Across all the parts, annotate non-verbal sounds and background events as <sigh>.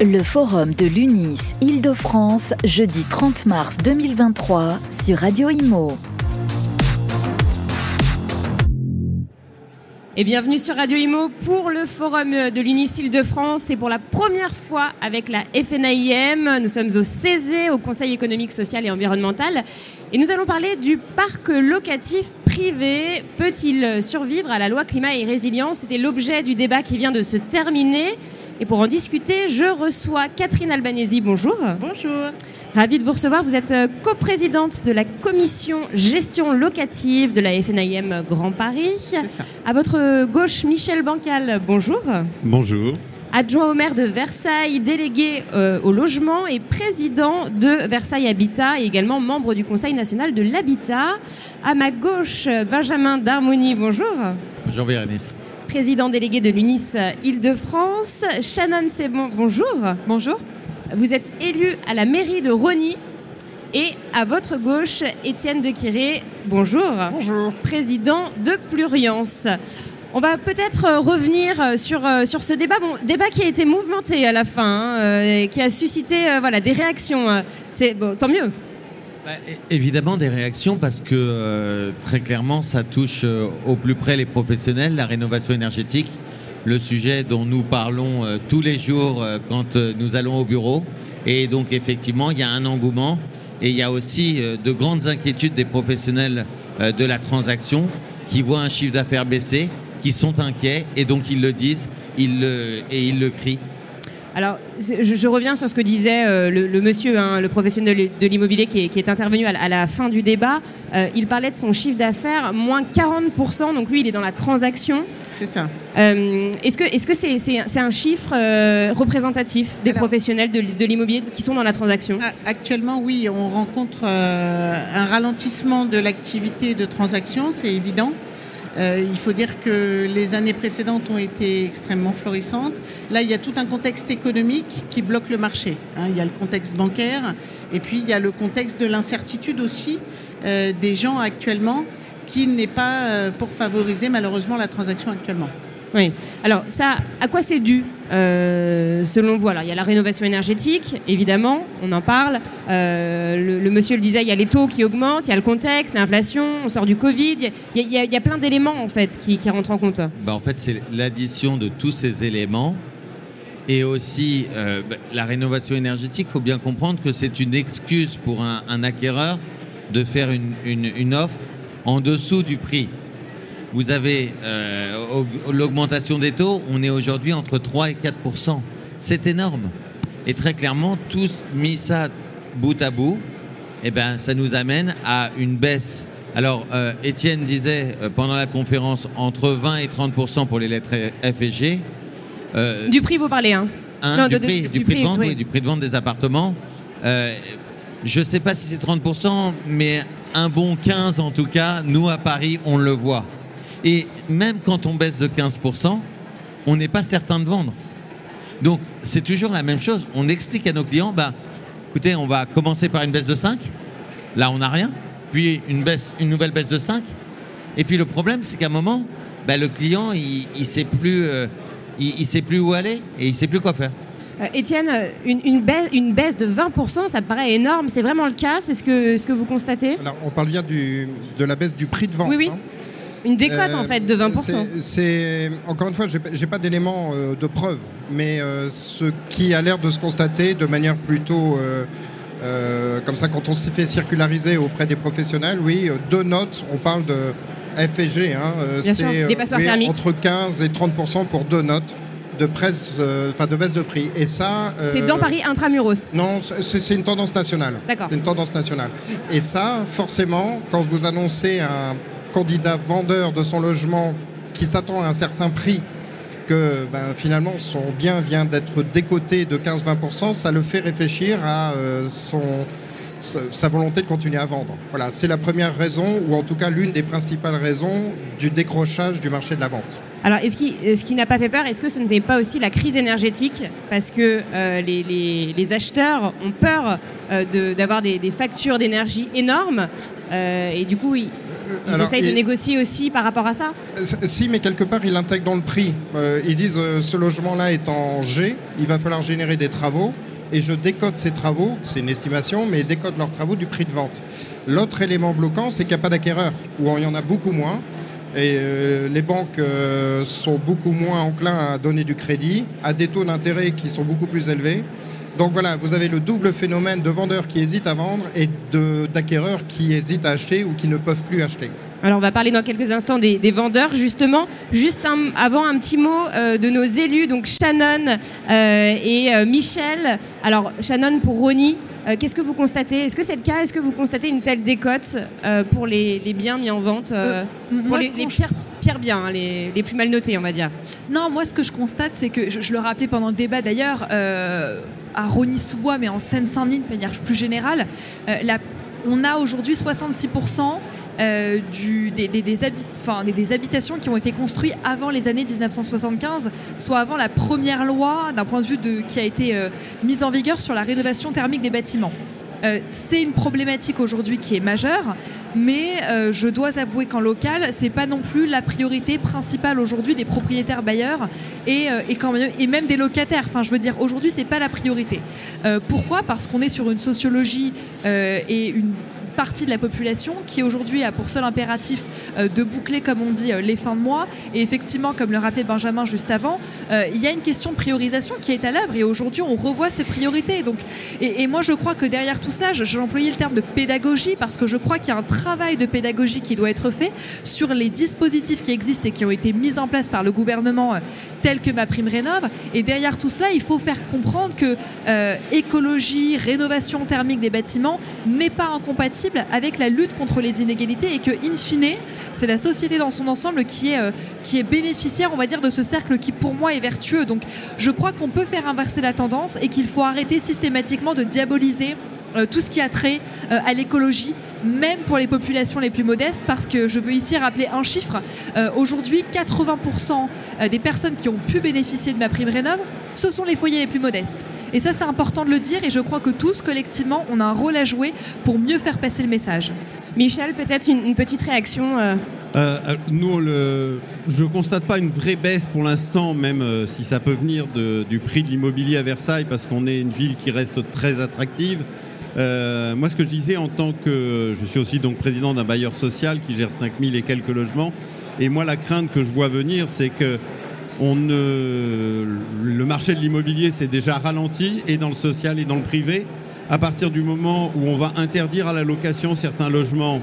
Le forum de l'UNIS Île-de-France, jeudi 30 mars 2023 sur Radio Imo. Et bienvenue sur Radio Imo pour le forum de l'UNIS Île-de-France et pour la première fois avec la FNAIM. Nous sommes au CESE, au Conseil économique, social et environnemental. Et nous allons parler du parc locatif privé. Peut-il survivre à la loi climat et résilience? C'était l'objet du débat qui vient de se terminer. Et pour en discuter, je reçois Catherine Albanesi. Bonjour. Bonjour. Ravie de vous recevoir. Vous êtes euh, coprésidente de la commission gestion locative de la FNIM Grand Paris. C'est ça. À votre gauche, Michel Bancal. Bonjour. Bonjour. Adjoint au maire de Versailles, délégué euh, au logement et président de Versailles Habitat et également membre du Conseil national de l'habitat. À ma gauche, Benjamin Darmoni. Bonjour Bonjour Bérénice. Président délégué de l'UNIS Île-de-France. Shannon Sebon, bonjour. Bonjour. Vous êtes élu à la mairie de Rony. Et à votre gauche, Étienne Dequiré, bonjour. Bonjour. Président de Pluriance. On va peut-être revenir euh, sur, sur ce débat. Bon, débat qui a été mouvementé à la fin, hein, euh, et qui a suscité euh, voilà, des réactions. C'est bon, tant mieux. Bah, évidemment des réactions parce que euh, très clairement ça touche euh, au plus près les professionnels, la rénovation énergétique, le sujet dont nous parlons euh, tous les jours quand nous allons au bureau. Et donc effectivement il y a un engouement et il y a aussi de grandes inquiétudes des professionnels de la transaction qui voient un chiffre d'affaires baisser, qui sont inquiets et donc ils le disent et ils le crient. Alors, je, je reviens sur ce que disait euh, le, le monsieur, hein, le professionnel de l'immobilier qui, est- qui est intervenu à, la- à la fin du débat. Euh, il parlait de son chiffre d'affaires, moins 40%. Donc lui, il est dans la transaction. C'est ça. Euh, est-ce que c'est c'est- c'est un chiffre représentatif des Alors- professionnels de, de l'immobilier qui sont dans la transaction? Actuellement, oui, on rencontre un ralentissement de l'activité de transaction, c'est évident. Euh, il faut dire que les années précédentes ont été extrêmement florissantes. Là, il y a tout un contexte économique qui bloque le marché. hein. Il y a le contexte bancaire et puis il y a le contexte de l'incertitude aussi euh, des gens actuellement qui n'est pas euh, pour favoriser malheureusement la transaction actuellement. Oui. Alors ça, à quoi c'est dû euh, selon vous? Alors il y a la rénovation énergétique, évidemment, on en parle. Euh, le, monsieur le disait, il y a les taux qui augmentent, il y a le contexte, l'inflation, on sort du Covid. Il y a, plein d'éléments en fait qui, rentrent en compte. Bah, en fait, c'est l'addition de tous ces éléments et aussi euh, bah, la rénovation énergétique. Il faut bien comprendre que c'est une excuse pour un, acquéreur de faire une offre en dessous du prix. Vous avez euh, au- l'augmentation des taux, on est aujourd'hui entre 3 et 4 C'est énorme. Et très clairement, tous mis ça bout à bout, eh ben, ça nous amène à une baisse. Alors, euh, Étienne disait euh, pendant la conférence entre 20 et 30 pour les lettres F et G. Du prix, vous parlez, hein Hein, Non, du, de- de- prix, du du prix prix, de vente, oui. oui, du prix de vente des appartements. Je ne sais pas si c'est 30%, mais un bon 15% en tout cas, nous à Paris, on le voit. Et même quand on baisse de 15%, on n'est pas certain de vendre. Donc c'est toujours la même chose. On explique à nos clients, bah, écoutez, on va commencer par une baisse de 5. Là, on n'a rien. Puis une, baisse, une nouvelle baisse de 5. Et puis le problème, c'est qu'à un moment, bah, le client, il ne sait, plus, euh, il, il sait plus où aller et il sait plus quoi faire. Euh, Étienne, une, une baisse, une baisse de 20%, ça me paraît énorme. C'est vraiment le cas? C'est ce que, ce que vous constatez? Alors, on parle bien du, de la baisse du prix de vente. Oui, oui. hein. Une décote Euh, en fait de 20%. c'est- C'est encore une fois, j'ai pas- j'ai pas d'éléments euh, de preuve, mais euh, ce qui a l'air de se constater de manière plutôt euh, euh, comme ça, quand on s'y fait circulariser auprès des professionnels, oui, euh, deux notes, on parle de F et G, hein, euh, c'est, oui, entre 15 et 30% pour deux notes de presse, euh, de baisse de prix. Et ça, C'est euh, dans Paris intramuros. non, c'est c'est une tendance nationale. D'accord. C'est une tendance nationale. Et ça, forcément, quand vous annoncez un candidat vendeur de son logement qui s'attend à un certain prix, que ben, finalement son bien vient d'être décoté de 15-20%, ça le fait réfléchir à euh, sa, volonté de continuer à vendre. Voilà, c'est la première raison, ou en tout cas l'une des principales raisons du décrochage du marché de la vente. Alors, est-ce qui, ce qui n'a pas fait peur, est-ce que ce n'est pas aussi la crise énergétique? Parce que euh, les, acheteurs ont peur euh, d'avoir des, factures d'énergie énormes. et du coup, ils, Ils alors, essayent de négocier aussi par rapport à ça Euh, Si, mais quelque part, ils l'intègrent dans le prix. Euh, ils disent euh, ce logement-là est en G, il va falloir générer des travaux, et je décode ces travaux, c'est une estimation, mais ils décodent leurs travaux du prix de vente. L'autre élément bloquant, c'est qu'il n'y a pas d'acquéreur, ou il y en a beaucoup moins. Et euh, les banques sont beaucoup moins enclins à donner du crédit, à des taux d'intérêt qui sont beaucoup plus élevés. Donc voilà, vous avez le double phénomène de vendeurs qui hésitent à vendre et de- d'acquéreurs qui hésitent à acheter ou qui ne peuvent plus acheter. Alors on va parler dans quelques instants des, des vendeurs justement. Juste un- avant un petit mot euh, de nos élus, donc Shannon euh, et euh, Michel. Alors Shannon pour Ronnie, euh, qu'est-ce que vous constatez? Est-ce que c'est le cas? Est-ce que vous constatez une telle décote euh, pour les, les biens mis en vente euh, Euh, Pour moi, les, pires, biens, hein, les, les plus mal notés on va dire. Non, moi, ce que je constate, c'est que, je, le rappelais pendant le débat d'ailleurs, euh, à Rony-sous-Bois, mais en Seine-Saint-Denis de manière plus générale, euh, on a aujourd'hui 66% euh, des, des- habitations qui ont été construites avant les années 1975, soit avant la première loi d'un point de vue de, qui a été mise en vigueur sur la rénovation thermique des bâtiments. Euh, c'est une problématique aujourd'hui qui est majeure, mais euh, je dois avouer qu'en local, c'est pas non plus la priorité principale aujourd'hui des propriétaires bailleurs et, euh, même, des locataires. Enfin, je veux dire, aujourd'hui, c'est pas la priorité. Pourquoi? Parce qu'on est sur une sociologie et une partie de la population qui aujourd'hui a pour seul impératif euh, de boucler, comme on dit, euh, les fins de mois. Et effectivement, comme le rappelait Benjamin juste avant, euh, il y a une question de priorisation qui est à l'œuvre et aujourd'hui on revoit ses priorités. Donc, et, moi je crois que derrière tout ça, j'ai employé le terme de pédagogie parce que je crois qu'il y a un travail de pédagogie qui doit être fait sur les dispositifs qui existent et qui ont été mis en place par le gouvernement tels que ma prime rénov. Et derrière tout cela, il faut faire comprendre que euh, écologie, rénovation thermique des bâtiments n'est pas incompatible avec la lutte contre les inégalités et que, in fine, c'est la société dans son ensemble qui est, euh, bénéficiaire, on va de ce cercle qui, pour moi, est vertueux. Donc, je crois qu'on peut faire inverser la tendance et qu'il faut arrêter systématiquement de diaboliser euh, tout ce qui a trait euh, à l'écologie, même pour les populations les plus modestes, parce que je veux ici rappeler un chiffre. Euh, Aujourd'hui, 80% euh, des personnes qui ont pu bénéficier de ma prime rénov, ce sont les foyers les plus modestes. Et ça, c'est important de le dire, et je crois que tous, collectivement, on a un rôle à jouer pour mieux faire passer le message. Michel, peut-être une, une petite réaction euh, nous, on le... je constate pas une vraie baisse pour l'instant, même euh, si ça peut venir de- du prix de l'immobilier à Versailles, parce qu'on est une ville qui reste très attractive. Euh, moi, ce que je disais en tant que... Je suis aussi donc président d'un bailleur social qui gère 5000 et quelques logements. Et moi, la crainte que je vois venir, c'est que le marché de l'immobilier s'est déjà ralenti, et dans le social et dans le privé. À partir du moment où on va interdire à la location certains logements,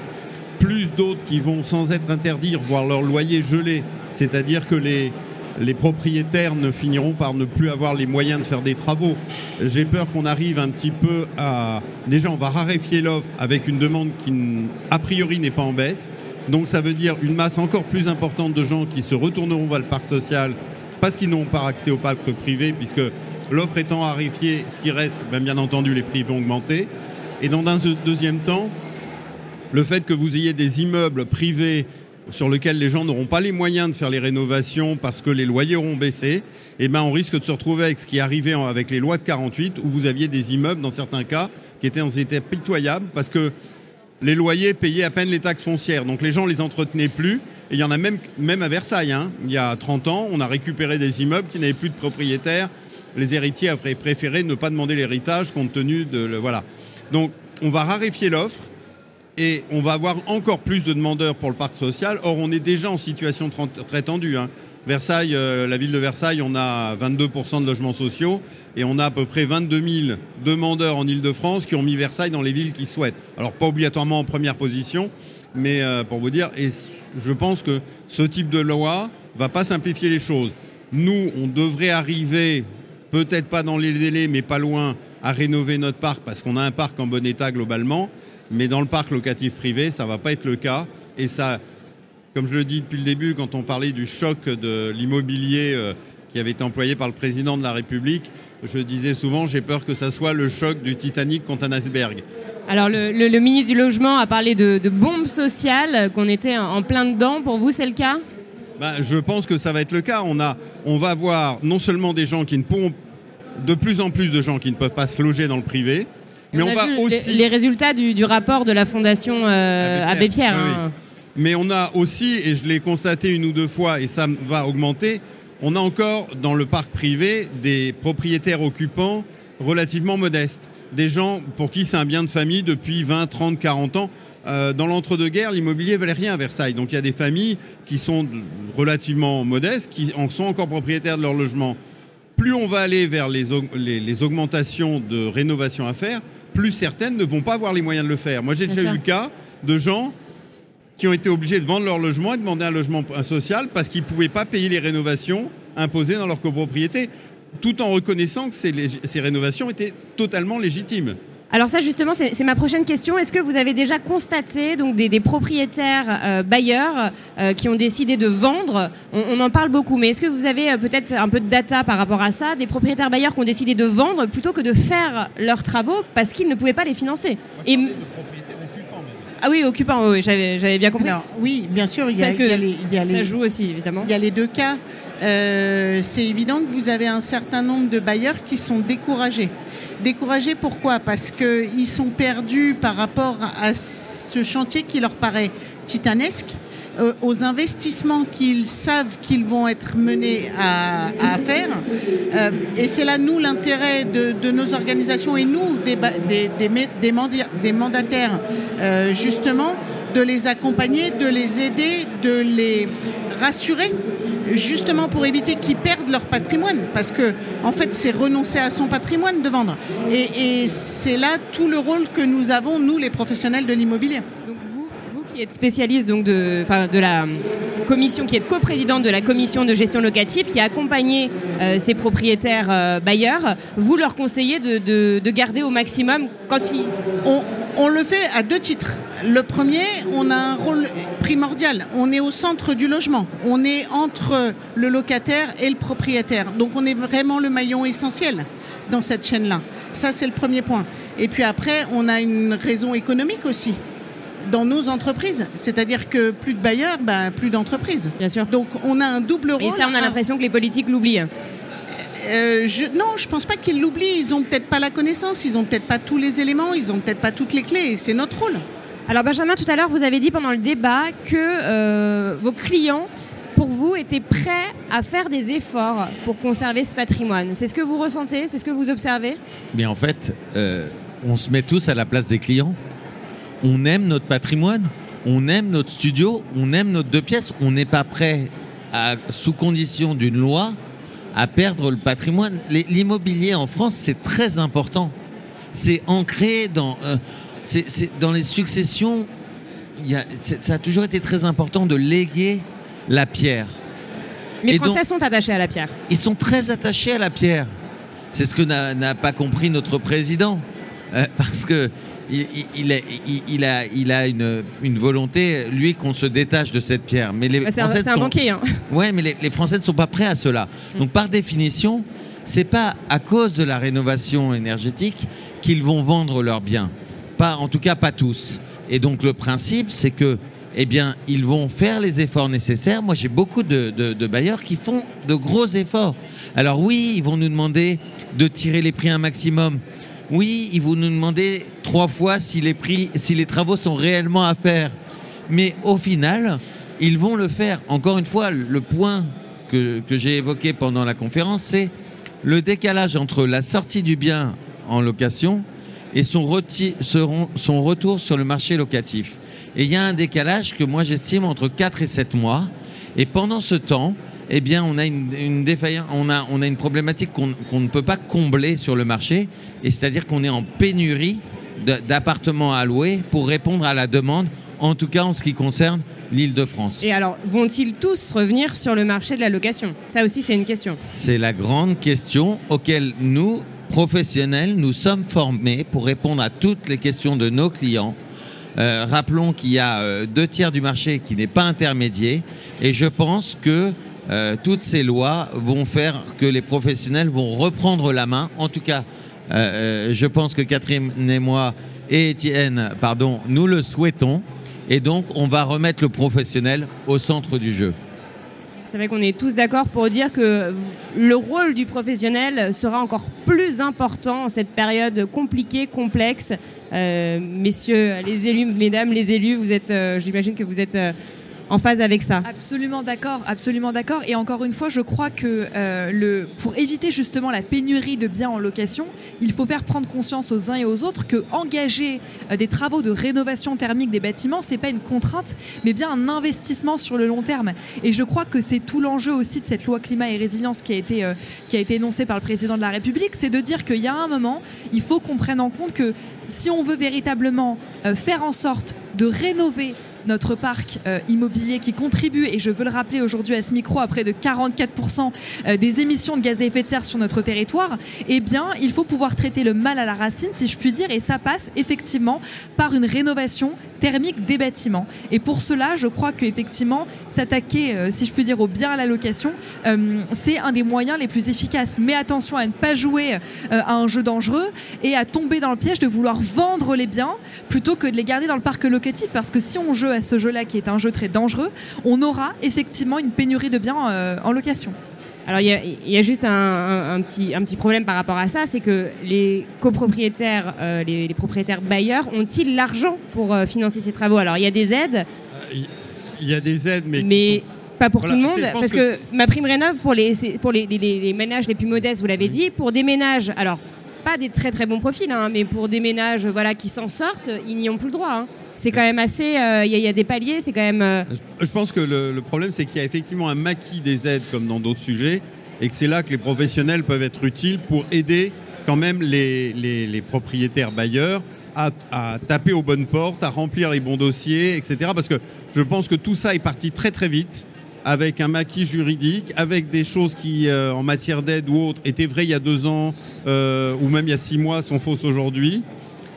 plus d'autres qui vont sans être interdits voir leur loyer gelé, c'est-à-dire que les, les propriétaires ne finiront par ne plus avoir les moyens de faire des travaux. J'ai peur qu'on arrive un petit peu à... Déjà, on va raréfier l'offre avec une demande qui, a priori, n'est pas en baisse. Donc ça veut dire une masse encore plus importante de gens qui se retourneront vers le parc social parce qu'ils n'auront pas accès au parc privé, puisque l'offre étant raréfiée, ce qui reste, ben, bien entendu, les prix vont augmenter. Et dans un deuxième temps, le fait que vous ayez des immeubles privés sur lesquels les gens n'auront pas les moyens de faire les rénovations parce que les loyers auront baissé, eh ben on risque de se retrouver avec ce qui est arrivé avec les lois de 48 où vous aviez des immeubles dans certains cas qui étaient en état pitoyable parce que les loyers payaient à peine les taxes foncières. Donc les gens les entretenaient plus. Et il y en a même, même à Versailles. hein. Il y a 30 ans, on a récupéré des immeubles qui n'avaient plus de propriétaires. Les héritiers avaient préféré ne pas demander l'héritage compte tenu de... le- voilà. Donc on va raréfier l'offre et on va avoir encore plus de demandeurs pour le parc social. Or, on est déjà en situation très tendue. hein. Versailles, euh, la ville de Versailles, on a 22% de logements sociaux et on a à peu près 22 000 demandeurs en Ile-de-France qui ont mis Versailles dans les villes qu'ils souhaitent. Alors, pas obligatoirement en première position, mais euh, pour vous dire, et je pense que ce type de loi va pas simplifier les choses. Nous, on devrait arriver, peut-être pas dans les délais, mais pas loin, à rénover notre parc parce qu'on a un parc en bon état globalement. Mais dans le parc locatif privé, ça va pas être le cas. Et ça, comme je le dis depuis le début, quand on parlait du choc de l'immobilier euh, qui avait été employé par le président de la République, je disais souvent, j'ai peur que ça soit le choc du Titanic contre un iceberg. Alors, le, le- le ministre du Logement a parlé de, de bombes sociales, qu'on était en, plein dedans. Pour vous, c'est le cas? Ben, je pense que ça va être le cas. On, a, on va avoir non seulement des gens qui ne pourront, de plus en plus de gens qui ne peuvent pas se loger dans le privé, mais on, va aussi. les, les résultats du, du rapport de la Fondation euh, Abbé Abbé Pierre, oui, hein. Mais on a aussi, et je l'ai constaté une ou deux fois, et ça va augmenter, on a encore dans le parc privé des propriétaires occupants relativement modestes. Des gens pour qui c'est un bien de famille depuis 20, 30, 40 ans. Euh, dans l'entre-deux-guerres, l'immobilier valait rien à Versailles. Donc il y a des familles qui sont relativement modestes, qui en sont encore propriétaires de leur logement. Plus on va aller vers les, les, augmentations de rénovation à faire, plus certaines ne vont pas avoir les moyens de le faire. Moi, j'ai déjà eu le cas de gens qui ont été obligés de vendre leur logement et de demander un logement social parce qu'ils ne pouvaient pas payer les rénovations imposées dans leur copropriété, tout en reconnaissant que ces, ces rénovations étaient totalement légitimes. Alors ça justement, c'est ma prochaine question. Est-ce que vous avez déjà constaté donc des, propriétaires euh, bailleurs euh, qui ont décidé de vendre? On, en parle beaucoup, mais est-ce que vous avez euh, peut-être un peu de data par rapport à ça? Des propriétaires bailleurs qui ont décidé de vendre plutôt que de faire leurs travaux parce qu'ils ne pouvaient pas les financer. Et... Ah oui, occupant, oui, j'avais bien compris. oui, bien sûr, il y a, ça joue aussi, évidemment. Il y a les deux cas. c'est évident que vous avez un certain nombre de bailleurs qui sont découragés. Découragés. Pourquoi? Parce qu'ils sont perdus par rapport à ce chantier qui leur paraît titanesque, euh, aux investissements qu'ils savent qu'ils vont être menés à, faire. Euh, et c'est là, nous, l'intérêt de, nos organisations et nous, des, mandataires, euh, justement, de les accompagner, de les aider, de les rassurer justement pour éviter qu'ils perdent leur patrimoine, parce que en fait c'est renoncer à son patrimoine de vendre. Et, c'est là tout le rôle que nous avons, nous les professionnels de l'immobilier. Donc vous, vous qui êtes spécialiste donc de, de la commission, qui est coprésidente de la commission de gestion locative, qui a accompagné euh, ces propriétaires euh, bailleurs, vous leur conseillez de, garder au maximum quand ils... on le fait à deux titres. Le premier, on a un rôle primordial. On est au centre du logement. On est entre le locataire et le propriétaire. Donc on est vraiment le maillon essentiel dans cette chaîne-là. Ça, c'est le premier point. Et puis après, on a une raison économique aussi dans nos entreprises. C'est-à-dire que plus de bailleurs, bah, plus d'entreprises. Bien sûr. Donc on a un double rôle. Et ça, on a l'impression que les politiques l'oublient. Euh, je, non, je pense pas qu'ils l'oublient. Ils ont peut-être pas la connaissance, ils ont peut-être pas tous les éléments, ils ont peut-être pas toutes les clés. C'est notre rôle. Alors Benjamin, tout à l'heure, vous avez dit pendant le débat que euh, vos clients, pour vous, étaient prêts à faire des efforts pour conserver ce patrimoine. C'est ce que vous ressentez C'est ce que vous observez? Mais en fait, euh, on se met tous à la place des clients. On aime notre patrimoine, on aime notre studio, on aime notre deux pièces. On n'est pas prêt, sous condition d'une loi, à perdre le patrimoine. L'immobilier en France, c'est très important. C'est ancré dans... Euh, c'est dans les successions, ça a toujours été très important de léguer la pierre. Les Français sont attachés à la pierre. Ils sont très attachés à la pierre. C'est ce que n'a pas compris notre président. Euh, parce que il, a, il a une, volonté, lui, qu'on se détache de cette pierre. Mais les bah, c'est un, un, banquier. Hein. <laughs> Ouais, mais les, Français ne sont pas prêts à cela. Mm. Donc, par définition, c'est pas à cause de la rénovation énergétique qu'ils vont vendre leurs biens. Pas, en tout cas, pas tous. Et donc le principe, c'est que, eh bien, ils vont faire les efforts nécessaires. Moi, j'ai beaucoup de, bailleurs qui font de gros efforts. Alors oui, ils vont nous demander de tirer les prix un maximum. Oui, ils vont nous demander trois fois si les travaux sont réellement à faire. Mais au final, ils vont le faire. Encore une fois, le point que j'ai évoqué pendant la conférence, c'est le décalage entre la sortie du bien en location et son, son retour sur le marché locatif. Et il y a un décalage que moi j'estime entre 4 et 7 mois. Et pendant ce temps, eh bien, on a une, défaillance, on a, on a une problématique qu'on ne peut pas combler sur le marché, et c'est-à-dire qu'on est en pénurie d'appartements à louer pour répondre à la demande, en tout cas en ce qui concerne l'île de France. Et alors, vont-ils tous revenir sur le marché de la location? Ça aussi, c'est une question. C'est la grande question auquel nous, professionnels, nous sommes formés pour répondre à toutes les questions de nos clients. Euh, rappelons qu'il y a euh, deux tiers du marché qui n'est pas intermédiaire et je pense que euh, toutes ces lois vont faire que les professionnels vont reprendre la main. En tout cas, je pense que Catherine et moi et Étienne, pardon, nous le souhaitons et donc on va remettre le professionnel au centre du jeu. C'est vrai qu'on est tous d'accord pour dire que le rôle du professionnel sera encore plus important en cette période compliquée, complexe. Euh, messieurs les élus, mesdames les élus, vous êtes, euh, j'imagine que vous êtes euh, en phase avec ça. Absolument d'accord, absolument d'accord. Et encore une fois, je crois que euh, pour éviter justement la pénurie de biens en location, il faut faire prendre conscience aux uns et aux autres que engager euh, des travaux de rénovation thermique des bâtiments, c'est pas une contrainte, mais bien un investissement sur le long terme. Et je crois que c'est tout l'enjeu aussi de cette loi climat et résilience qui a été euh, qui a été énoncée par le président de la République, c'est de dire qu'il y a un moment, il faut qu'on prenne en compte que si on veut véritablement faire en sorte de rénover notre parc euh, immobilier qui contribue, et je veux le rappeler aujourd'hui à ce micro, à près de 44% euh, des émissions de gaz à effet de serre sur notre territoire, eh bien, il faut pouvoir traiter le mal à la racine, si je puis dire, et ça passe effectivement par une rénovation thermique des bâtiments. Et pour cela, je crois qu'effectivement, s'attaquer, euh, si je puis dire, au bien à la location, c'est un des moyens les plus efficaces. Mais attention à ne pas jouer à un jeu dangereux et à tomber dans le piège de vouloir vendre les biens plutôt que de les garder dans le parc locatif, parce que si on joue à ce jeu-là, qui est un jeu très dangereux, on aura effectivement une pénurie de biens euh, en location. Alors il y a, il y a juste un, un- un petit, un petit problème par rapport à ça, c'est que les copropriétaires, euh, les, les propriétaires bailleurs ont-ils l'argent pour euh, financer ces travaux? Alors il y a des aides, Il y a des aides, mais, mais pas pour Voilà, tout le monde, parce que que, ma prime rénov pour les, c'est pour les, les- les- les ménages les plus modestes, vous l'avez dit, pour des ménages, alors pas des très très bons profils, hein, mais pour des ménages voilà qui s'en sortent, ils n'y ont plus le droit. hein. C'est quand même assez, euh, il il y a des paliers, c'est quand même. euh, Je pense que le, problème, c'est qu'il y a effectivement un maquis des aides comme dans d'autres sujets, et que c'est là que les professionnels peuvent être utiles pour aider quand même les, propriétaires bailleurs à, taper aux bonnes portes, à remplir les bons dossiers, etc. Parce que je pense que tout ça est parti très très vite avec un maquis juridique, avec des choses qui, euh, en matière d'aide ou autre, étaient vraies il y a deux ans euh, ou même il y a six mois, sont fausses aujourd'hui.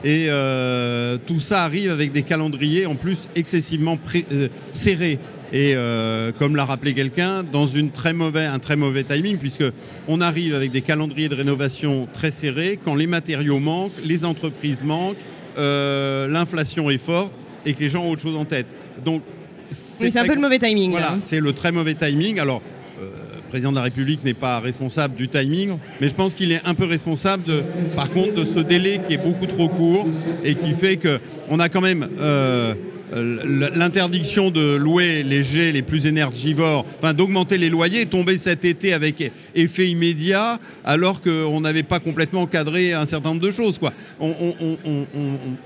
Et euh, tout ça arrive avec des calendriers en plus excessivement pré- euh, serrés. Et euh, comme l'a rappelé quelqu'un, dans une très mauvais, un très mauvais timing, puisque on arrive avec des calendriers de rénovation très serrés, quand les matériaux manquent, les entreprises manquent, l'inflation est forte et que les gens ont autre chose en tête. Donc oui, c'est un très peu le mauvais timing. là, voilà, hein. c'est le très mauvais timing. Alors, le président de la République n'est pas responsable du timing, mais je pense qu'il est un peu responsable, par contre, de ce délai qui est beaucoup trop court et qui fait que on a quand même euh, l- l'interdiction de louer les jets les plus énergivores, enfin d'augmenter les loyers, est tombée cet été avec effet immédiat, alors qu'on n'avait pas complètement cadré un certain nombre de choses. On,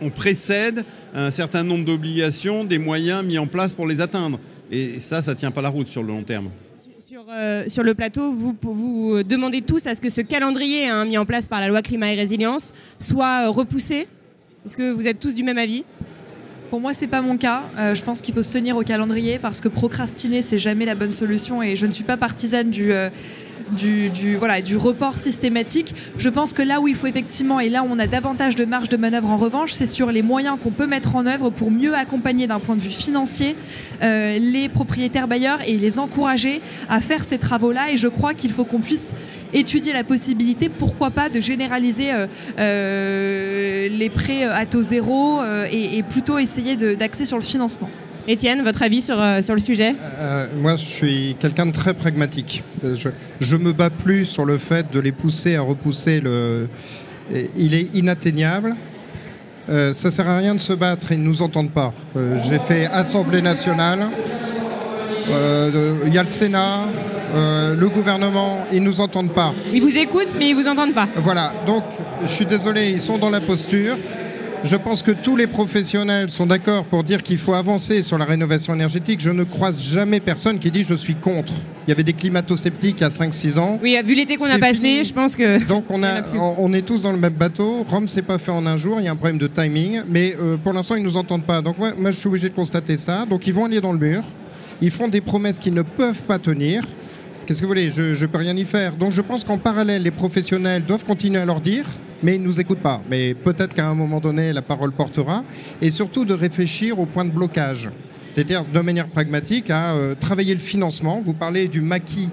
on- précède un certain nombre d'obligations, des moyens mis en place pour les atteindre. Et ça, ça tient pas la route sur le long terme. Sur, euh, sur le plateau, vous, euh, demandez tous à ce que ce calendrier hein, mis en place par la loi climat et résilience soit euh, repoussé. Est-ce que vous êtes tous du même avis? Pour moi, c'est pas mon cas. Je pense qu'il faut se tenir au calendrier parce que procrastiner, c'est jamais la bonne solution. Et je ne suis pas partisane du, du, voilà, du report systématique. Je pense que là où il faut effectivement, et là où on a davantage de marge de manœuvre en revanche, c'est sur les moyens qu'on peut mettre en œuvre pour mieux accompagner d'un point de vue financier euh, les propriétaires bailleurs et les encourager à faire ces travaux-là. Et je crois qu'il faut qu'on puisse étudier la possibilité, pourquoi pas, de généraliser euh, euh, les prêts à taux zéro et, et plutôt essayer d'axer sur le financement. Étienne, votre avis sur, euh, sur le sujet? Euh, moi, je suis quelqu'un de très pragmatique. Euh, Je, je me bats plus sur le fait de les pousser à repousser le. Il est inatteignable. Euh, ça sert à rien de se battre, ils ne nous entendent pas. Euh, J'ai fait Assemblée nationale. Euh, Il y a le Sénat, euh, le gouvernement, ils ne nous entendent pas. Ils vous écoutent, mais ils vous entendent pas. Voilà, donc je suis désolé, ils sont dans la posture. Je pense que tous les professionnels sont d'accord pour dire qu'il faut avancer sur la rénovation énergétique. Je ne croise jamais personne qui dit je suis contre. Il y avait des climato-sceptiques il y a 5-6 ans. Oui, vu l'été qu'on a C'est passé, fini. je pense que. Donc on, <laughs> a, on est tous dans le même bateau. Rome s'est pas fait en un jour. Il y a un problème de timing, mais euh, pour l'instant ils nous entendent pas. Donc moi, moi, je suis obligé de constater ça. Donc ils vont aller dans le mur. Ils font des promesses qu'ils ne peuvent pas tenir. Qu'est-ce que vous voulez? Je ne peux rien y faire. Donc je pense qu'en parallèle, les professionnels doivent continuer à leur dire, mais ils ne nous écoutent pas. Mais peut-être qu'à un moment donné, la parole portera. Et surtout de réfléchir au point de blocage. C'est-à-dire de manière pragmatique à euh, travailler le financement. Vous parlez du maquis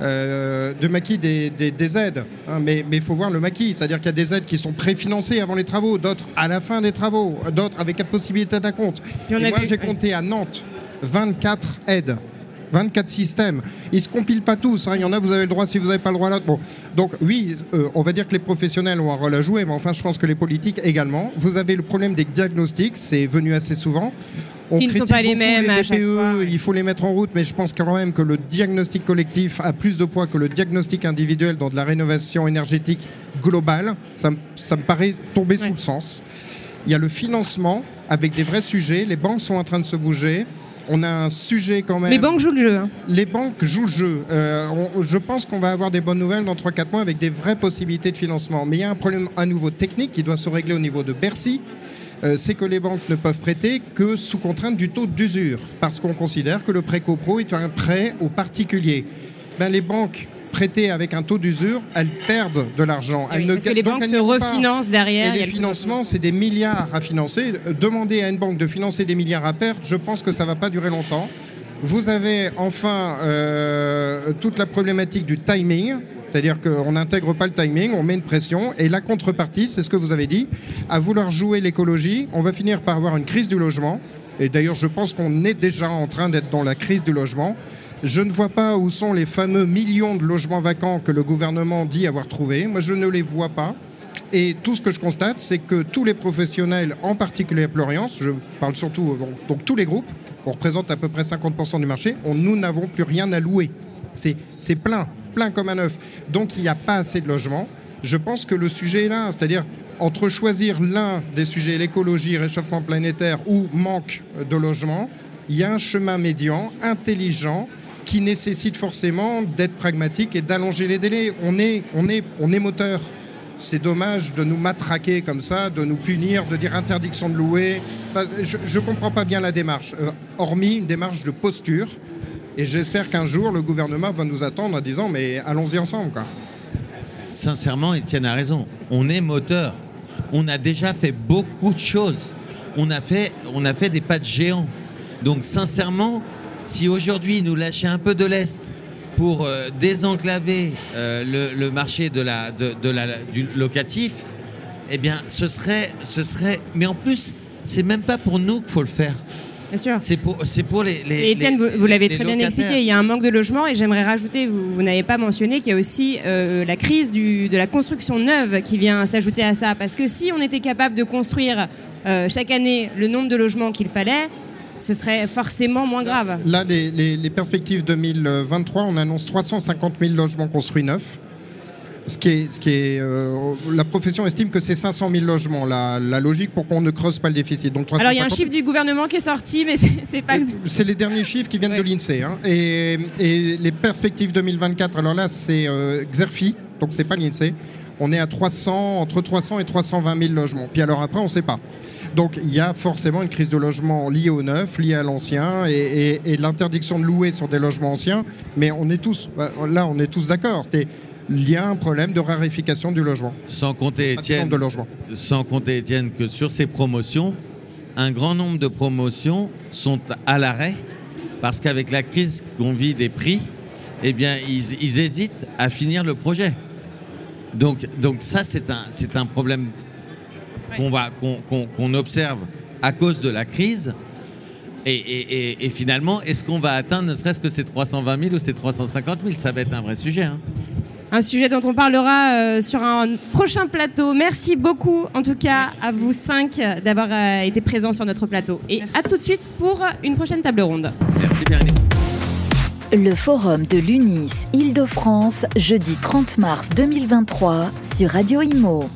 euh, de maquis des, des- des aides. hein, mais il faut voir le maquis, c'est-à-dire qu'il y a des aides qui sont préfinancées avant les travaux, d'autres à la fin des travaux, d'autres avec la possibilité d'un compte. Et moi, j'ai compté à Nantes 24 aides. 24 systèmes. Ils ne se compilent pas tous. hein. Il y en a, vous avez le droit si vous n'avez pas le droit là. Bon. Donc oui, euh, on va dire que les professionnels ont un rôle à jouer, mais enfin, je pense que les politiques également. Vous avez le problème des diagnostics, c'est venu assez souvent. On Qui ne sont pas les mêmes à chaque DPE, fois, ouais. il faut les mettre en route, mais je pense quand même que le diagnostic collectif a plus de poids que le diagnostic individuel dans de la rénovation énergétique globale. Ça, me- ça me paraît tomber Ouais. sous le sens. Il y a le financement avec des vrais sujets. Les banques sont en train de se bouger. On a un sujet quand même. Les banques jouent le jeu. hein. Les banques jouent le jeu. Euh, on- je pense qu'on va avoir des bonnes nouvelles dans 3-4 mois avec des vraies possibilités de financement. Mais il y a un problème à nouveau technique qui doit se régler au niveau de Bercy. Euh, c'est que les banques ne peuvent prêter que sous contrainte du taux d'usure, parce qu'on considère que le prêt copro est un prêt aux particuliers. Ben, les banques prêtées avec un taux d'usure, elles perdent de l'argent. Oui, ne parce que les donc banques se pas. refinancent derrière. Et les le- financements, c'est des milliards à financer. Demander à une banque de financer des milliards à perte, je pense que ça ne va pas durer longtemps. Vous avez enfin euh, toute la problématique du timing, c'est-à-dire qu'on n'intègre pas le timing, on met une pression, et la contrepartie, c'est ce que vous avez dit, à vouloir jouer l'écologie, on va finir par avoir une crise du logement. Et d'ailleurs, je pense qu'on est déjà en train d'être dans la crise du logement. Je ne vois pas où sont les fameux millions de logements vacants que le gouvernement dit avoir trouvés. Moi, je ne les vois pas. Et tout ce que je constate, c'est que tous les professionnels, en particulier à Floriance, je parle surtout, donc, donc tous les groupes, on représente à peu près 50% du marché, on- nous n'avons plus rien à louer. C'est plein, plein comme un œuf. Donc il n'y a pas assez de logements. Je pense que le sujet est là, c'est-à-dire entre choisir l'un des sujets, l'écologie, réchauffement planétaire ou manque de logements, il y a un chemin médian, intelligent, qui nécessite forcément d'être pragmatique et d'allonger les délais. On est, on est, on est moteur. C'est dommage de nous matraquer comme ça, de nous punir, de dire interdiction de louer. Je ne comprends pas bien la démarche, euh, hormis une démarche de posture. Et j'espère qu'un jour, le gouvernement va nous attendre en disant mais allons-y ensemble. Quoi. Sincèrement, Étienne a raison. On est moteur. On a déjà fait beaucoup de choses. On a fait, on a fait des pas de géant. Donc, sincèrement, si aujourd'hui nous lâchaient un peu de l'Est pour euh, désenclaver euh, le, le marché de la, de, de la, du locatif, eh bien, ce serait, ce serait. Mais en plus, c'est même pas pour nous qu'il faut le faire. Bien sûr. C'est pour, c'est pour les. les Et Étienne, les- vous, vous l'avez très bien expliqué, il y a un manque de logement et j'aimerais rajouter, vous, vous n'avez pas mentionné qu'il y a aussi euh, la crise du- de la construction neuve qui vient s'ajouter à ça. Parce que si on était capable de construire euh, chaque année le nombre de logements qu'il fallait, ce serait forcément moins grave. Là, les, les- les perspectives 2023, on annonce 350 000 logements construits neufs. Ce qui est, ce qui est, euh, la profession estime que c'est 500 000 logements, la, la logique pour qu'on ne creuse pas le déficit. Donc Alors il y a un 350 chiffre du gouvernement qui est sorti, mais c'est c'est pas le... <laughs> C'est les derniers chiffres qui viennent Ouais. de l'INSEE. hein. Et, et les perspectives 2024, alors là, c'est euh, Xerfi, donc c'est pas l'INSEE. On est à 300, entre 300 et 320 000 logements. Puis alors après, on ne sait pas. Donc il y a forcément une crise de logement liée au neuf, liée à l'ancien, et, et- et l'interdiction de louer sur des logements anciens. Mais on est tous, bah, là, on est tous d'accord. Il y a un problème de raréfication du logement. Sans compter, Étienne, de logements. sans compter, Étienne, que sur ces promotions, un grand nombre de promotions sont à l'arrêt parce qu'avec la crise qu'on vit des prix, eh bien, ils, ils hésitent à finir le projet. Donc, donc ça, c'est un, c'est un problème qu'on va, qu'on, qu'on- qu'on observe à cause de la crise. Et, et- et- et finalement, est-ce qu'on va atteindre ne serait-ce que ces 320 000 ou ces 350 000 Ça va être un vrai sujet. hein. un sujet dont on parlera euh, sur un prochain plateau. Merci beaucoup, en tout cas, à vous cinq d'avoir euh, été présents sur notre plateau. Et Merci. à tout de suite pour une prochaine table ronde. Merci Bérénice. Le forum de l'UNIS Île-de-France, jeudi 30 mars 2023 sur Radio Imo.